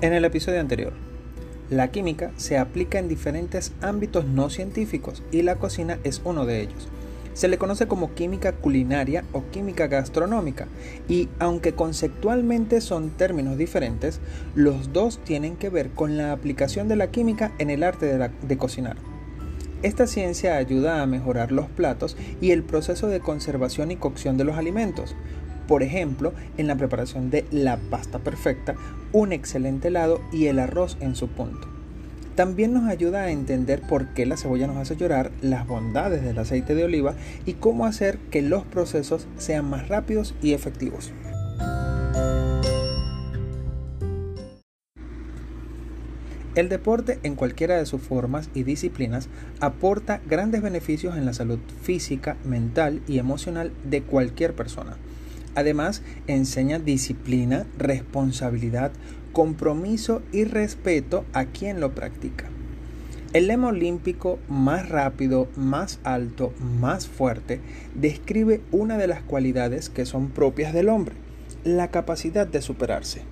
En el episodio anterior, la química se aplica en diferentes ámbitos no científicos y la cocina es uno de ellos. Se le conoce como química culinaria o química gastronómica y aunque conceptualmente son términos diferentes, los dos tienen que ver con la aplicación de la química en el arte de, cocinar. Esta ciencia ayuda a mejorar los platos y el proceso de conservación y cocción de los alimentos, por ejemplo, en la preparación de la pasta perfecta, un excelente helado y el arroz en su punto. También nos ayuda a entender por qué la cebolla nos hace llorar, las bondades del aceite de oliva y cómo hacer que los procesos sean más rápidos y efectivos. El deporte en cualquiera de sus formas y disciplinas aporta grandes beneficios en la salud física, mental y emocional de cualquier persona. Además, enseña disciplina, responsabilidad, compromiso y respeto a quien lo practica. El lema olímpico más rápido, más alto, más fuerte describe una de las cualidades que son propias del hombre, la capacidad de superarse.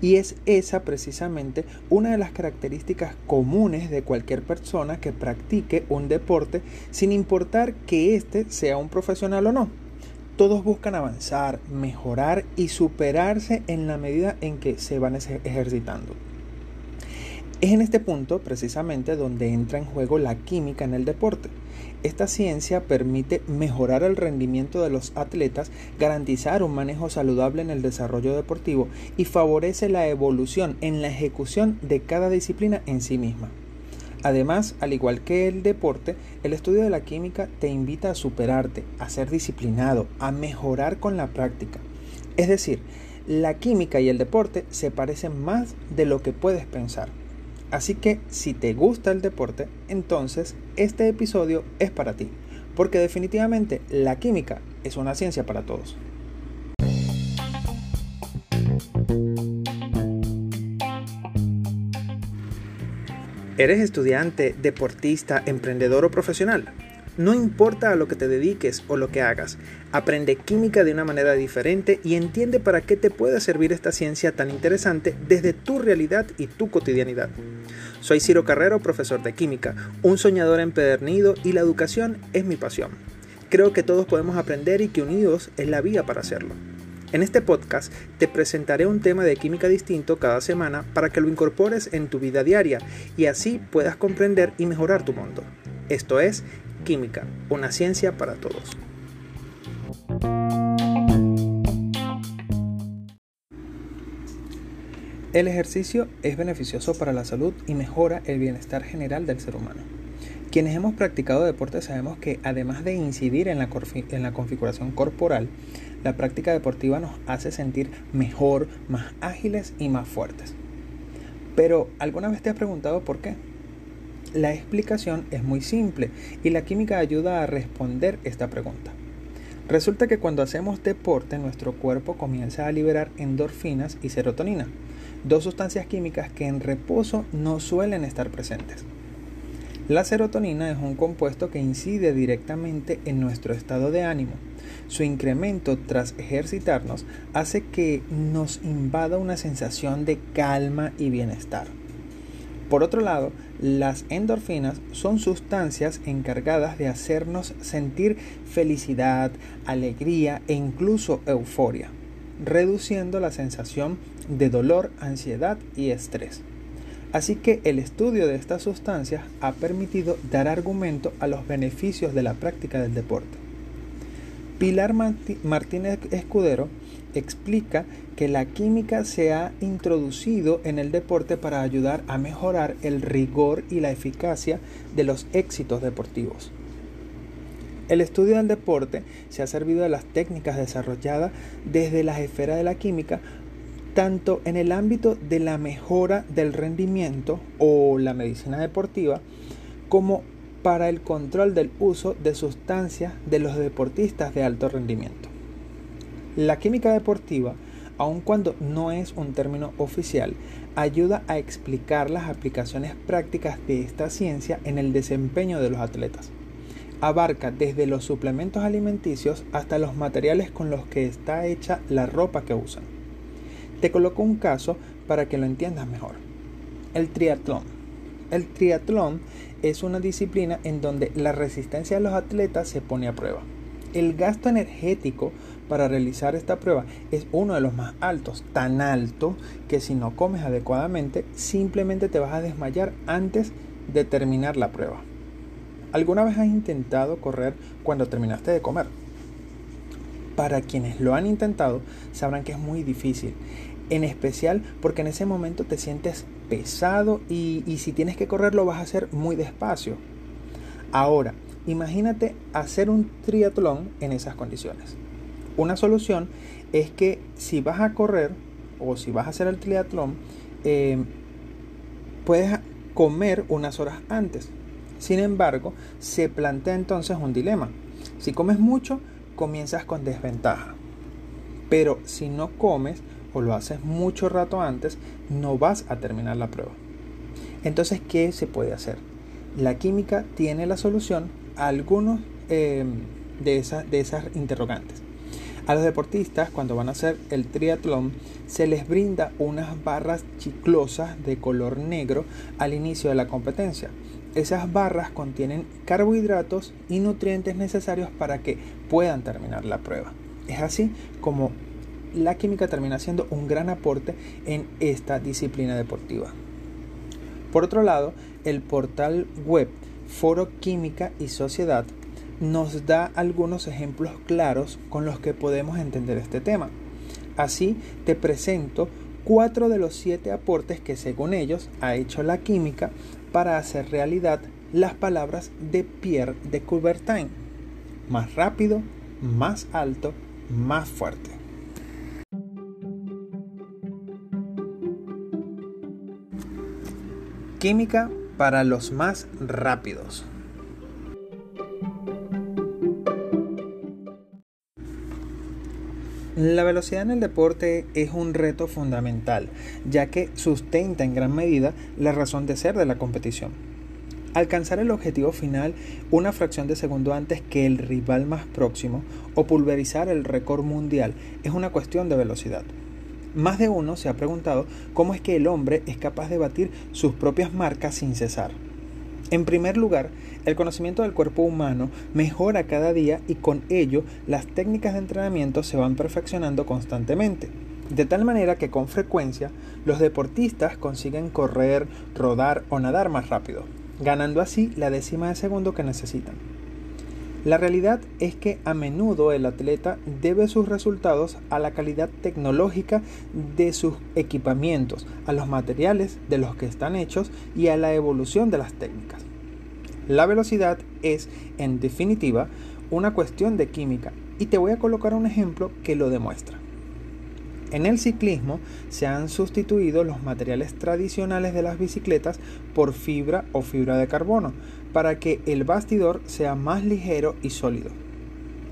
Y es esa precisamente una de las características comunes de cualquier persona que practique un deporte sin importar que éste sea un profesional o no. Todos buscan avanzar, mejorar y superarse en la medida en que se van ejercitando. Es en este punto precisamente donde entra en juego la química en el deporte. Esta ciencia permite mejorar el rendimiento de los atletas, garantizar un manejo saludable en el desarrollo deportivo y favorece la evolución en la ejecución de cada disciplina en sí misma. Además, al igual que el deporte, el estudio de la química te invita a superarte, a ser disciplinado, a mejorar con la práctica. Es decir, la química y el deporte se parecen más de lo que puedes pensar. Así que si te gusta el deporte, entonces este episodio es para ti, porque definitivamente la química es una ciencia para todos. ¿Eres estudiante, deportista, emprendedor o profesional? No importa a lo que te dediques o lo que hagas, aprende química de una manera diferente y entiende para qué te puede servir esta ciencia tan interesante desde tu realidad y tu cotidianidad. Soy Ciro Carrero, profesor de química, un soñador empedernido y la educación es mi pasión. Creo que todos podemos aprender y que unidos es la vía para hacerlo. En este podcast te presentaré un tema de química distinto cada semana para que lo incorpores en tu vida diaria y así puedas comprender y mejorar tu mundo. Esto es Química, una ciencia para todos. El ejercicio es beneficioso para la salud y mejora el bienestar general del ser humano. Quienes hemos practicado deporte sabemos que además de incidir en la, en la configuración corporal, la práctica deportiva nos hace sentir mejor, más ágiles y más fuertes. Pero, ¿alguna vez te has preguntado por qué? La explicación es muy simple y la química ayuda a responder esta pregunta. Resulta que cuando hacemos deporte nuestro cuerpo comienza a liberar endorfinas y serotonina, dos sustancias químicas que en reposo no suelen estar presentes. La serotonina es un compuesto que incide directamente en nuestro estado de ánimo su incremento tras ejercitarnos hace que nos invada una sensación de calma y bienestar. Por otro lado, las endorfinas son sustancias encargadas de hacernos sentir felicidad, alegría e incluso euforia, reduciendo la sensación de dolor, ansiedad y estrés. Así que el estudio de estas sustancias ha permitido dar argumento a los beneficios de la práctica del deporte. Pilar Martínez Escudero explica que la química se ha introducido en el deporte para ayudar a mejorar el rigor y la eficacia de los éxitos deportivos. El estudio del deporte se ha servido de las técnicas desarrolladas desde las esferas de la química, tanto en el ámbito de la mejora del rendimiento o la medicina deportiva, como para el control del uso de sustancias de los deportistas de alto rendimiento. La química deportiva, aun cuando no es un término oficial, ayuda a explicar las aplicaciones prácticas de esta ciencia en el desempeño de los atletas. Abarca desde los suplementos alimenticios hasta los materiales con los que está hecha la ropa que usan. Te coloco un caso para que lo entiendas mejor. El triatlón. El triatlón es una disciplina en donde la resistencia de los atletas se pone a prueba. El gasto energético para realizar esta prueba es uno de los más altos, tan alto que si no comes adecuadamente simplemente te vas a desmayar antes de terminar la prueba. ¿Alguna vez has intentado correr cuando terminaste de comer? Para quienes lo han intentado sabrán que es muy difícil, en especial porque en ese momento te sientes pesado y, y si tienes que correr lo vas a hacer muy despacio. Ahora, imagínate hacer un triatlón en esas condiciones. Una solución es que si vas a correr o si vas a hacer el triatlón, eh, puedes comer unas horas antes. Sin embargo, se plantea entonces un dilema. Si comes mucho, comienzas con desventaja. Pero si no comes o lo haces mucho rato antes, no vas a terminar la prueba. Entonces, ¿qué se puede hacer? La química tiene la solución a algunos eh, de, esas, de esas interrogantes. A los deportistas, cuando van a hacer el triatlón, se les brinda unas barras chiclosas de color negro al inicio de la competencia. Esas barras contienen carbohidratos y nutrientes necesarios para que puedan terminar la prueba. Es así como la química termina siendo un gran aporte en esta disciplina deportiva. Por otro lado, el portal web Foro Química y Sociedad nos da algunos ejemplos claros con los que podemos entender este tema. Así te presento cuatro de los siete aportes que según ellos ha hecho la química para hacer realidad las palabras de Pierre de Coubertin. Más rápido, más alto, más fuerte. Química para los más rápidos. La velocidad en el deporte es un reto fundamental, ya que sustenta en gran medida la razón de ser de la competición. Alcanzar el objetivo final una fracción de segundo antes que el rival más próximo o pulverizar el récord mundial es una cuestión de velocidad. Más de uno se ha preguntado cómo es que el hombre es capaz de batir sus propias marcas sin cesar. En primer lugar, el conocimiento del cuerpo humano mejora cada día y con ello las técnicas de entrenamiento se van perfeccionando constantemente. De tal manera que con frecuencia los deportistas consiguen correr, rodar o nadar más rápido, ganando así la décima de segundo que necesitan. La realidad es que a menudo el atleta debe sus resultados a la calidad tecnológica de sus equipamientos, a los materiales de los que están hechos y a la evolución de las técnicas. La velocidad es, en definitiva, una cuestión de química y te voy a colocar un ejemplo que lo demuestra. En el ciclismo se han sustituido los materiales tradicionales de las bicicletas por fibra o fibra de carbono para que el bastidor sea más ligero y sólido.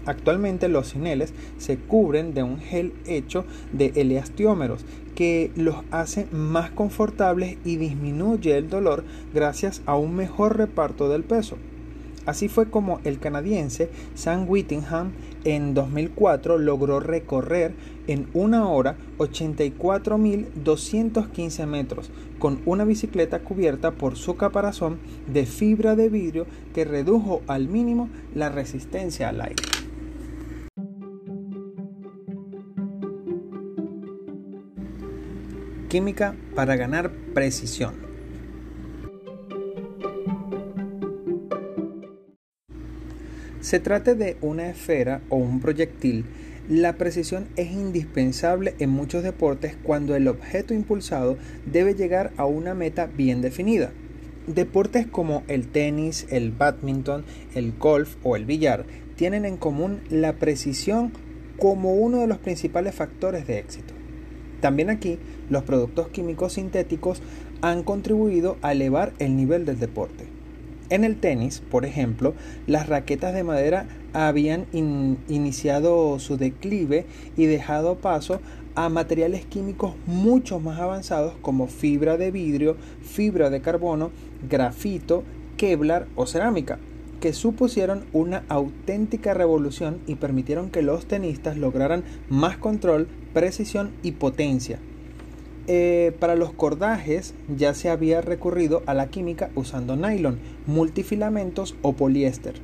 Actualmente los cineles se cubren de un gel hecho de eleastiómeros que los hace más confortables y disminuye el dolor gracias a un mejor reparto del peso. Así fue como el canadiense Sam Whittingham en 2004 logró recorrer en una hora 84.215 metros con una bicicleta cubierta por su caparazón de fibra de vidrio que redujo al mínimo la resistencia al aire. Química para ganar precisión. Se trate de una esfera o un proyectil, la precisión es indispensable en muchos deportes cuando el objeto impulsado debe llegar a una meta bien definida. Deportes como el tenis, el badminton, el golf o el billar tienen en común la precisión como uno de los principales factores de éxito. También aquí, los productos químicos sintéticos han contribuido a elevar el nivel del deporte. En el tenis, por ejemplo, las raquetas de madera habían iniciado su declive y dejado paso a materiales químicos mucho más avanzados como fibra de vidrio, fibra de carbono, grafito, Kevlar o cerámica, que supusieron una auténtica revolución y permitieron que los tenistas lograran más control, precisión y potencia. Eh, para los cordajes ya se había recurrido a la química usando nylon, multifilamentos o poliéster.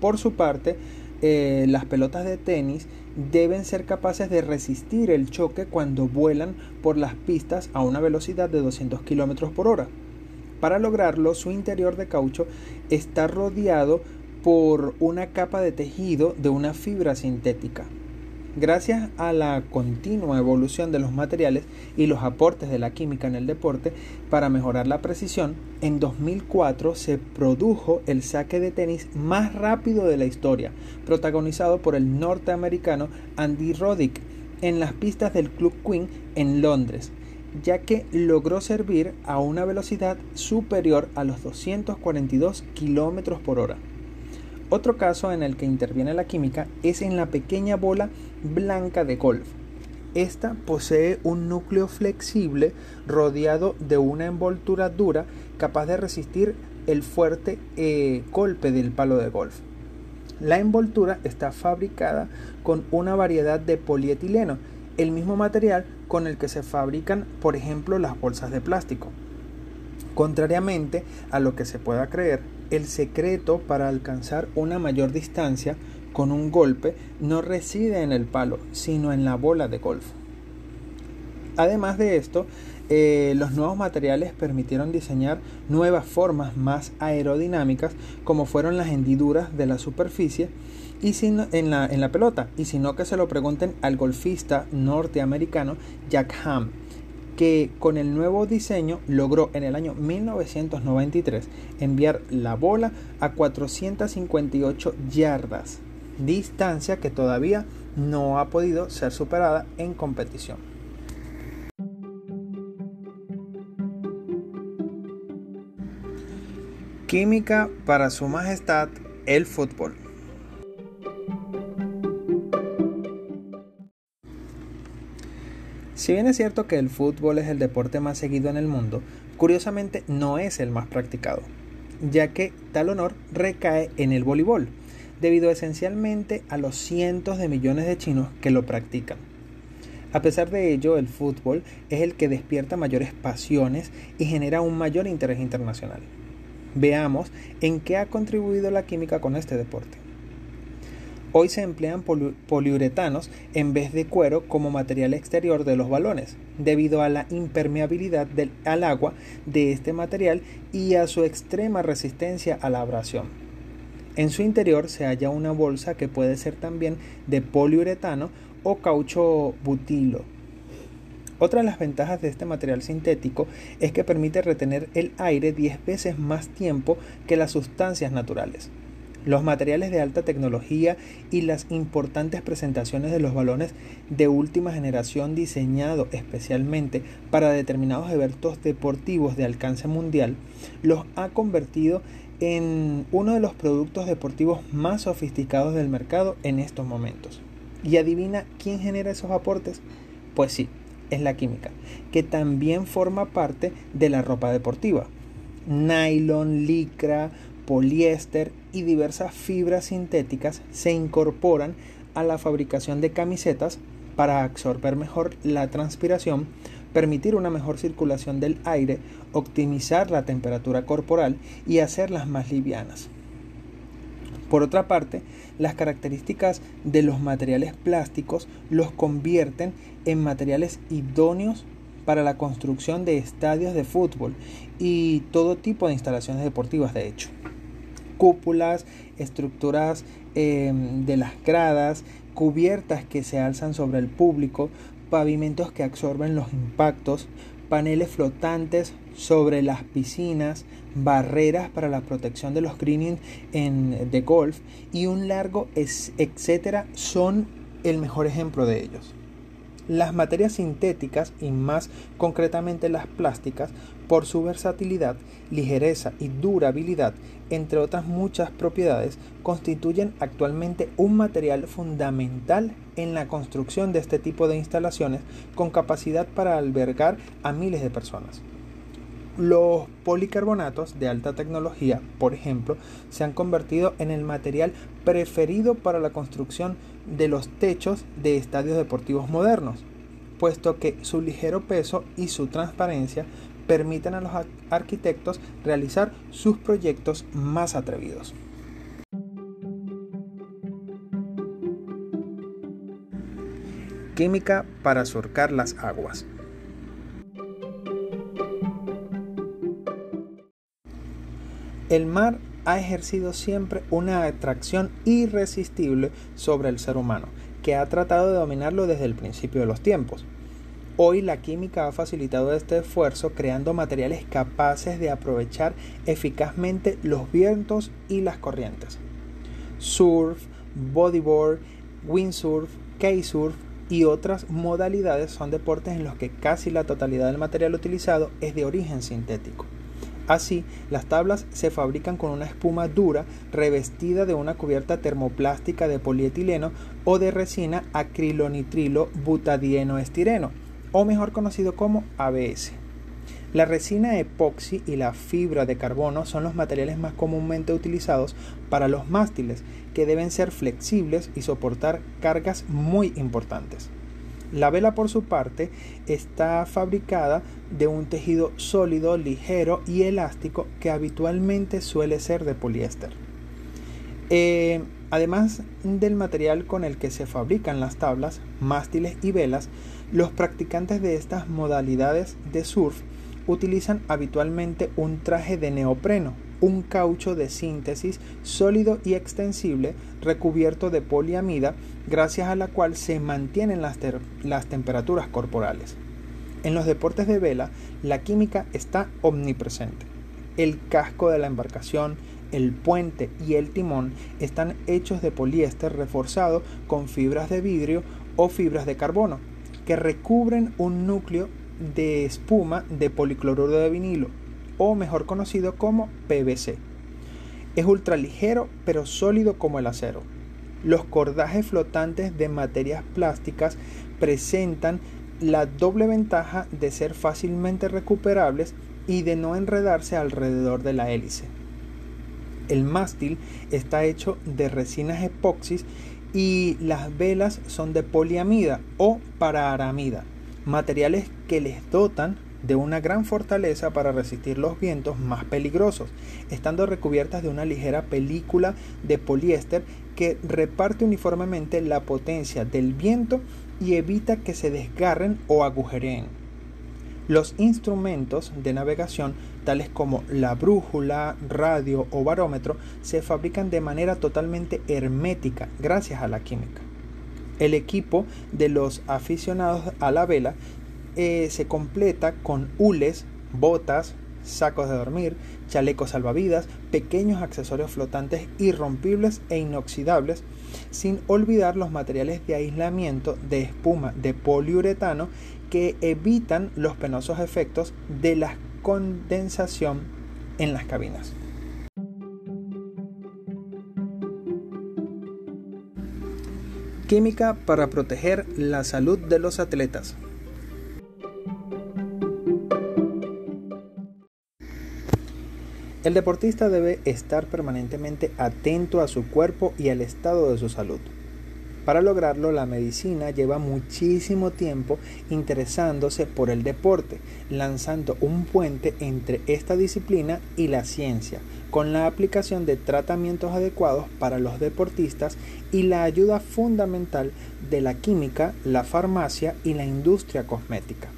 Por su parte, eh, las pelotas de tenis deben ser capaces de resistir el choque cuando vuelan por las pistas a una velocidad de 200 km por hora. Para lograrlo, su interior de caucho está rodeado por una capa de tejido de una fibra sintética. Gracias a la continua evolución de los materiales y los aportes de la química en el deporte para mejorar la precisión, en 2004 se produjo el saque de tenis más rápido de la historia, protagonizado por el norteamericano Andy Roddick en las pistas del Club Queen en Londres, ya que logró servir a una velocidad superior a los 242 km por hora. Otro caso en el que interviene la química es en la pequeña bola blanca de golf. Esta posee un núcleo flexible rodeado de una envoltura dura capaz de resistir el fuerte eh, golpe del palo de golf. La envoltura está fabricada con una variedad de polietileno, el mismo material con el que se fabrican, por ejemplo, las bolsas de plástico. Contrariamente a lo que se pueda creer, el secreto para alcanzar una mayor distancia con un golpe no reside en el palo, sino en la bola de golf. Además de esto, eh, los nuevos materiales permitieron diseñar nuevas formas más aerodinámicas como fueron las hendiduras de la superficie y en, la, en la pelota, y sino que se lo pregunten al golfista norteamericano Jack Ham, que con el nuevo diseño logró en el año 1993 enviar la bola a 458 yardas, distancia que todavía no ha podido ser superada en competición. Química para su majestad el fútbol. Si bien es cierto que el fútbol es el deporte más seguido en el mundo, curiosamente no es el más practicado, ya que tal honor recae en el voleibol, debido esencialmente a los cientos de millones de chinos que lo practican. A pesar de ello, el fútbol es el que despierta mayores pasiones y genera un mayor interés internacional. Veamos en qué ha contribuido la química con este deporte. Hoy se emplean poliuretanos en vez de cuero como material exterior de los balones, debido a la impermeabilidad al agua de este material y a su extrema resistencia a la abrasión. En su interior se halla una bolsa que puede ser también de poliuretano o caucho butilo. Otra de las ventajas de este material sintético es que permite retener el aire 10 veces más tiempo que las sustancias naturales. Los materiales de alta tecnología y las importantes presentaciones de los balones de última generación diseñados especialmente para determinados eventos deportivos de alcance mundial los ha convertido en uno de los productos deportivos más sofisticados del mercado en estos momentos. ¿Y adivina quién genera esos aportes? Pues sí, es la química, que también forma parte de la ropa deportiva. Nylon, licra, poliéster y diversas fibras sintéticas se incorporan a la fabricación de camisetas para absorber mejor la transpiración, permitir una mejor circulación del aire, optimizar la temperatura corporal y hacerlas más livianas. Por otra parte, las características de los materiales plásticos los convierten en materiales idóneos para la construcción de estadios de fútbol y todo tipo de instalaciones deportivas de hecho cúpulas, estructuras em, de las gradas, cubiertas que se alzan sobre el público, pavimentos que absorben los impactos, paneles flotantes sobre las piscinas, barreras para la protección de los greening en, de golf y un largo etcétera son el mejor ejemplo de ellos. Las materias sintéticas y más concretamente las plásticas, por su versatilidad, ligereza y durabilidad, entre otras muchas propiedades, constituyen actualmente un material fundamental en la construcción de este tipo de instalaciones con capacidad para albergar a miles de personas. Los policarbonatos de alta tecnología, por ejemplo, se han convertido en el material preferido para la construcción de los techos de estadios deportivos modernos. puesto que su ligero peso y su transparencia permiten a los arquitectos realizar sus proyectos más atrevidos. Química para surcar las aguas. El mar ha ejercido siempre una atracción irresistible sobre el ser humano, que ha tratado de dominarlo desde el principio de los tiempos. Hoy la química ha facilitado este esfuerzo creando materiales capaces de aprovechar eficazmente los vientos y las corrientes. Surf, bodyboard, windsurf, kitesurf y otras modalidades son deportes en los que casi la totalidad del material utilizado es de origen sintético. Así, las tablas se fabrican con una espuma dura revestida de una cubierta termoplástica de polietileno o de resina acrilonitrilo butadieno estireno, o mejor conocido como ABS. La resina epoxi y la fibra de carbono son los materiales más comúnmente utilizados para los mástiles, que deben ser flexibles y soportar cargas muy importantes. La vela, por su parte, está fabricada de un tejido sólido, ligero y elástico que habitualmente suele ser de poliéster. Eh, además del material con el que se fabrican las tablas, mástiles y velas, los practicantes de estas modalidades de surf utilizan habitualmente un traje de neopreno, un caucho de síntesis sólido y extensible recubierto de poliamida, gracias a la cual se mantienen las, las temperaturas corporales. En los deportes de vela, la química está omnipresente. El casco de la embarcación, el puente y el timón están hechos de poliéster reforzado con fibras de vidrio o fibras de carbono, que recubren un núcleo de espuma de policloruro de vinilo, o mejor conocido como PVC. Es ultraligero pero sólido como el acero. Los cordajes flotantes de materias plásticas presentan la doble ventaja de ser fácilmente recuperables y de no enredarse alrededor de la hélice. El mástil está hecho de resinas epoxis y las velas son de poliamida o paraaramida, materiales que les dotan de una gran fortaleza para resistir los vientos más peligrosos, estando recubiertas de una ligera película de poliéster que reparte uniformemente la potencia del viento y evita que se desgarren o agujereen. Los instrumentos de navegación, tales como la brújula, radio o barómetro, se fabrican de manera totalmente hermética gracias a la química. El equipo de los aficionados a la vela eh, se completa con hules, botas, sacos de dormir, chalecos salvavidas, pequeños accesorios flotantes irrompibles e inoxidables, sin olvidar los materiales de aislamiento de espuma de poliuretano que evitan los penosos efectos de la condensación en las cabinas. Química para proteger la salud de los atletas. El deportista debe estar permanentemente atento a su cuerpo y al estado de su salud. Para lograrlo, la medicina lleva muchísimo tiempo interesándose por el deporte, lanzando un puente entre esta disciplina y la ciencia, con la aplicación de tratamientos adecuados para los deportistas y la ayuda fundamental de la química, la farmacia y la industria cosmética.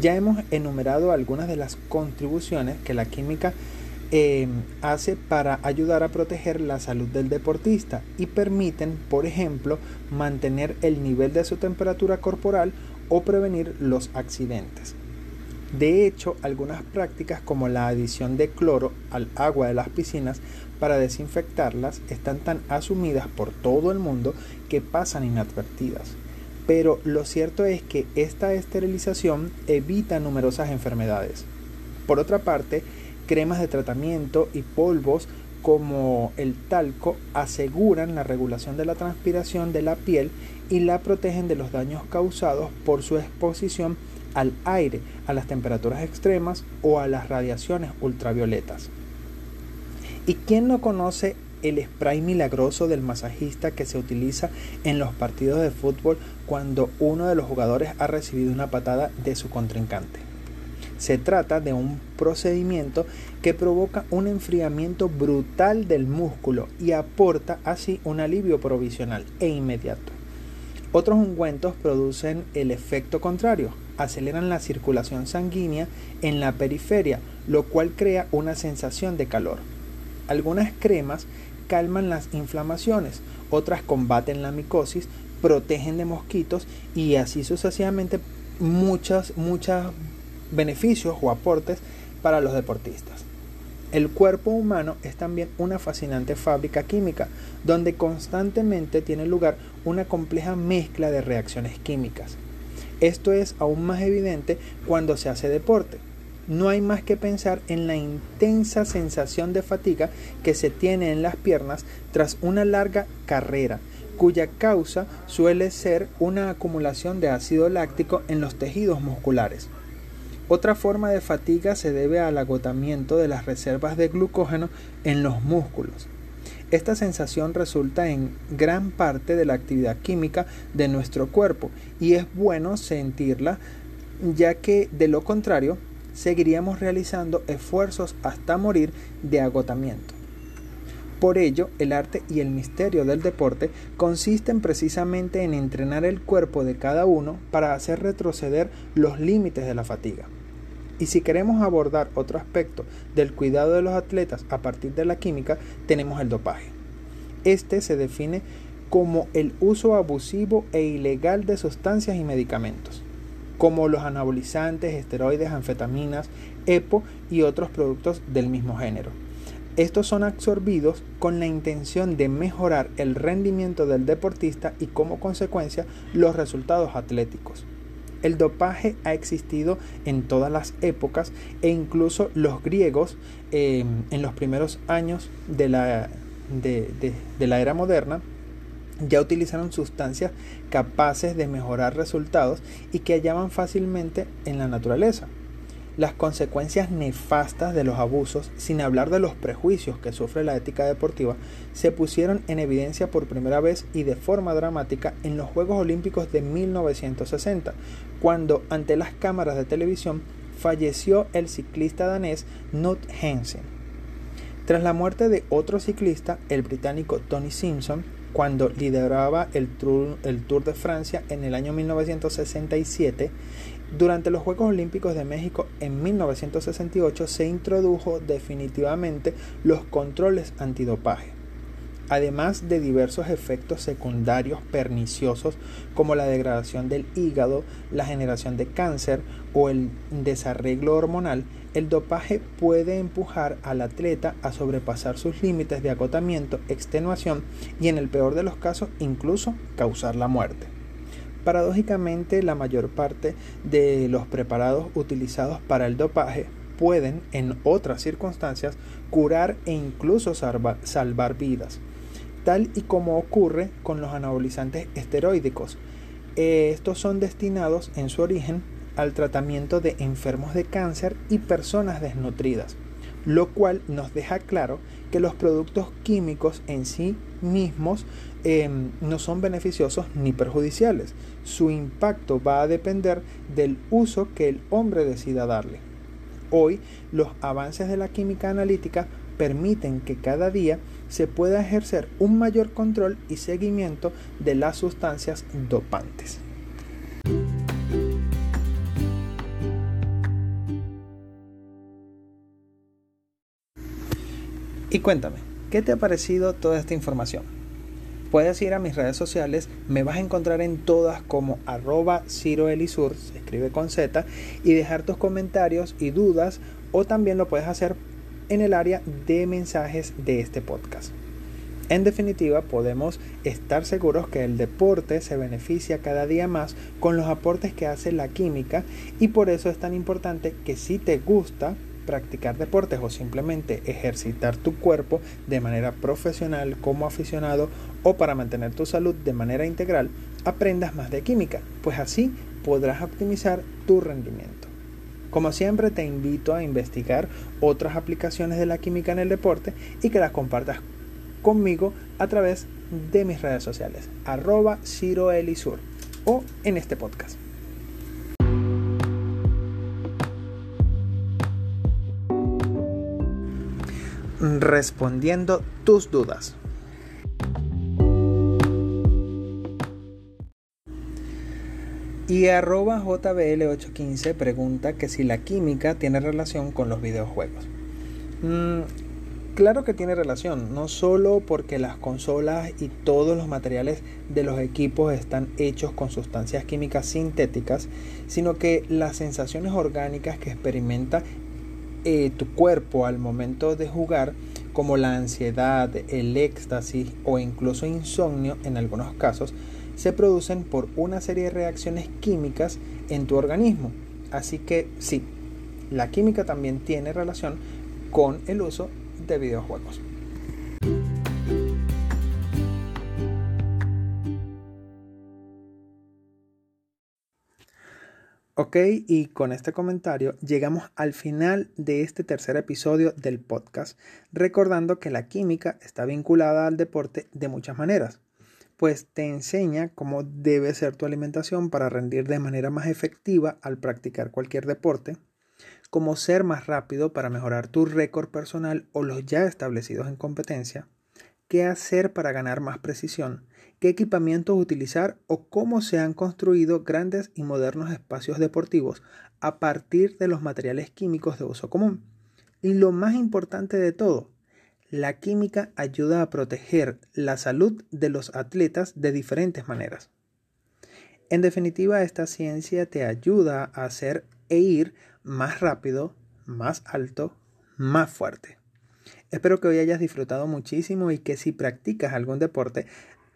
Ya hemos enumerado algunas de las contribuciones que la química eh, hace para ayudar a proteger la salud del deportista y permiten, por ejemplo, mantener el nivel de su temperatura corporal o prevenir los accidentes. De hecho, algunas prácticas como la adición de cloro al agua de las piscinas para desinfectarlas están tan asumidas por todo el mundo que pasan inadvertidas. Pero lo cierto es que esta esterilización evita numerosas enfermedades. Por otra parte, cremas de tratamiento y polvos como el talco aseguran la regulación de la transpiración de la piel y la protegen de los daños causados por su exposición al aire, a las temperaturas extremas o a las radiaciones ultravioletas. ¿Y quién no conoce el spray milagroso del masajista que se utiliza en los partidos de fútbol cuando uno de los jugadores ha recibido una patada de su contrincante. Se trata de un procedimiento que provoca un enfriamiento brutal del músculo y aporta así un alivio provisional e inmediato. Otros ungüentos producen el efecto contrario, aceleran la circulación sanguínea en la periferia, lo cual crea una sensación de calor. Algunas cremas calman las inflamaciones, otras combaten la micosis, protegen de mosquitos y así sucesivamente muchos muchos beneficios o aportes para los deportistas. El cuerpo humano es también una fascinante fábrica química, donde constantemente tiene lugar una compleja mezcla de reacciones químicas. Esto es aún más evidente cuando se hace deporte. No hay más que pensar en la intensa sensación de fatiga que se tiene en las piernas tras una larga carrera, cuya causa suele ser una acumulación de ácido láctico en los tejidos musculares. Otra forma de fatiga se debe al agotamiento de las reservas de glucógeno en los músculos. Esta sensación resulta en gran parte de la actividad química de nuestro cuerpo y es bueno sentirla ya que de lo contrario seguiríamos realizando esfuerzos hasta morir de agotamiento. Por ello, el arte y el misterio del deporte consisten precisamente en entrenar el cuerpo de cada uno para hacer retroceder los límites de la fatiga. Y si queremos abordar otro aspecto del cuidado de los atletas a partir de la química, tenemos el dopaje. Este se define como el uso abusivo e ilegal de sustancias y medicamentos, como los anabolizantes, esteroides, anfetaminas, EPO y otros productos del mismo género. Estos son absorbidos con la intención de mejorar el rendimiento del deportista y como consecuencia los resultados atléticos. El dopaje ha existido en todas las épocas e incluso los griegos eh, en los primeros años de la, de la era moderna ya utilizaron sustancias capaces de mejorar resultados y que hallaban fácilmente en la naturaleza las consecuencias nefastas de los abusos, sin hablar de los prejuicios que sufre la ética deportiva, se pusieron en evidencia por primera vez y de forma dramática en los Juegos Olímpicos de 1960, cuando ante las cámaras de televisión falleció el ciclista danés Knut Hansen. Tras la muerte de otro ciclista, el británico Tony Simpson, cuando lideraba el Tour, el Tour de Francia en el año 1967, durante los Juegos Olímpicos de México en 1968 se introdujo definitivamente los controles antidopaje, además de diversos efectos secundarios perniciosos como la degradación del hígado, la generación de cáncer o el desarreglo hormonal, el dopaje puede empujar al atleta a sobrepasar sus límites de agotamiento, extenuación y en el peor de los casos incluso causar la muerte. Paradójicamente, la mayor parte de los preparados utilizados para el dopaje pueden, en otras circunstancias, curar e incluso salvar vidas, tal y como ocurre con los anabolizantes esteroídicos. Estos son destinados en su origen al tratamiento de enfermos de cáncer y personas desnutridas, lo cual nos deja claro que los productos químicos en sí mismos em, no son beneficiosos ni perjudiciales. Su impacto va a depender del uso que el hombre decida darle. Hoy los avances de la química analítica permiten que cada día se pueda ejercer un mayor control y seguimiento de las sustancias dopantes. Y cuéntame, ¿qué te ha parecido toda esta información? Puedes ir a mis redes sociales, me vas a encontrar en todas como arroba Ciro Elisur, se escribe con Z, y dejar tus comentarios y dudas, o también lo puedes hacer en el área de mensajes de este podcast. En definitiva, podemos estar seguros que el deporte se beneficia cada día más con los aportes que hace la química y por eso es tan importante que si te gusta, practicar deportes o simplemente ejercitar tu cuerpo de manera profesional como aficionado o para mantener tu salud de manera integral, aprendas más de química, pues así podrás optimizar tu rendimiento. Como siempre te invito a investigar otras aplicaciones de la química en el deporte y que las compartas conmigo a través de mis redes sociales, arroba Ciro Elisur o en este podcast. Respondiendo tus dudas. Y arroba JBL815 pregunta que si la química tiene relación con los videojuegos. Mm, claro que tiene relación, no solo porque las consolas y todos los materiales de los equipos están hechos con sustancias químicas sintéticas, sino que las sensaciones orgánicas que experimenta eh, tu cuerpo al momento de jugar, como la ansiedad, el éxtasis o incluso insomnio en algunos casos, se producen por una serie de reacciones químicas en tu organismo. Así que sí, la química también tiene relación con el uso de videojuegos. Ok, y con este comentario llegamos al final de este tercer episodio del podcast, recordando que la química está vinculada al deporte de muchas maneras, pues te enseña cómo debe ser tu alimentación para rendir de manera más efectiva al practicar cualquier deporte, cómo ser más rápido para mejorar tu récord personal o los ya establecidos en competencia, qué hacer para ganar más precisión, qué equipamientos utilizar o cómo se han construido grandes y modernos espacios deportivos a partir de los materiales químicos de uso común. Y lo más importante de todo, la química ayuda a proteger la salud de los atletas de diferentes maneras. En definitiva, esta ciencia te ayuda a hacer e ir más rápido, más alto, más fuerte. Espero que hoy hayas disfrutado muchísimo y que si practicas algún deporte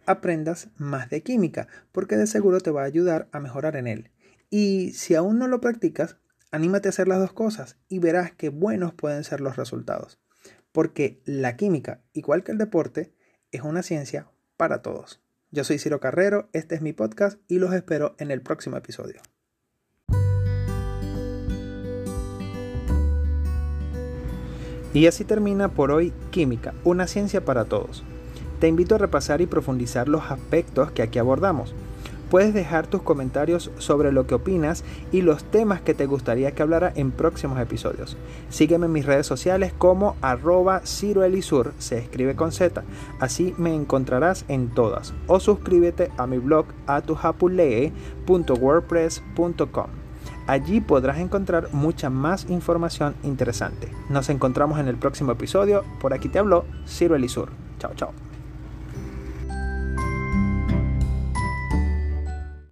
aprendas más de química, porque de seguro te va a ayudar a mejorar en él. Y si aún no lo practicas, anímate a hacer las dos cosas y verás qué buenos pueden ser los resultados. Porque la química, igual que el deporte, es una ciencia para todos. Yo soy Ciro Carrero, este es mi podcast y los espero en el próximo episodio. Y así termina por hoy Química, una ciencia para todos. Te invito a repasar y profundizar los aspectos que aquí abordamos. Puedes dejar tus comentarios sobre lo que opinas y los temas que te gustaría que hablara en próximos episodios. Sígueme en mis redes sociales como arroba ciroelisur, se escribe con Z, así me encontrarás en todas. O suscríbete a mi blog atujapulee.wordpress.com. Allí podrás encontrar mucha más información interesante. Nos encontramos en el próximo episodio. Por aquí te habló Ciro Elisur. Chao, chao.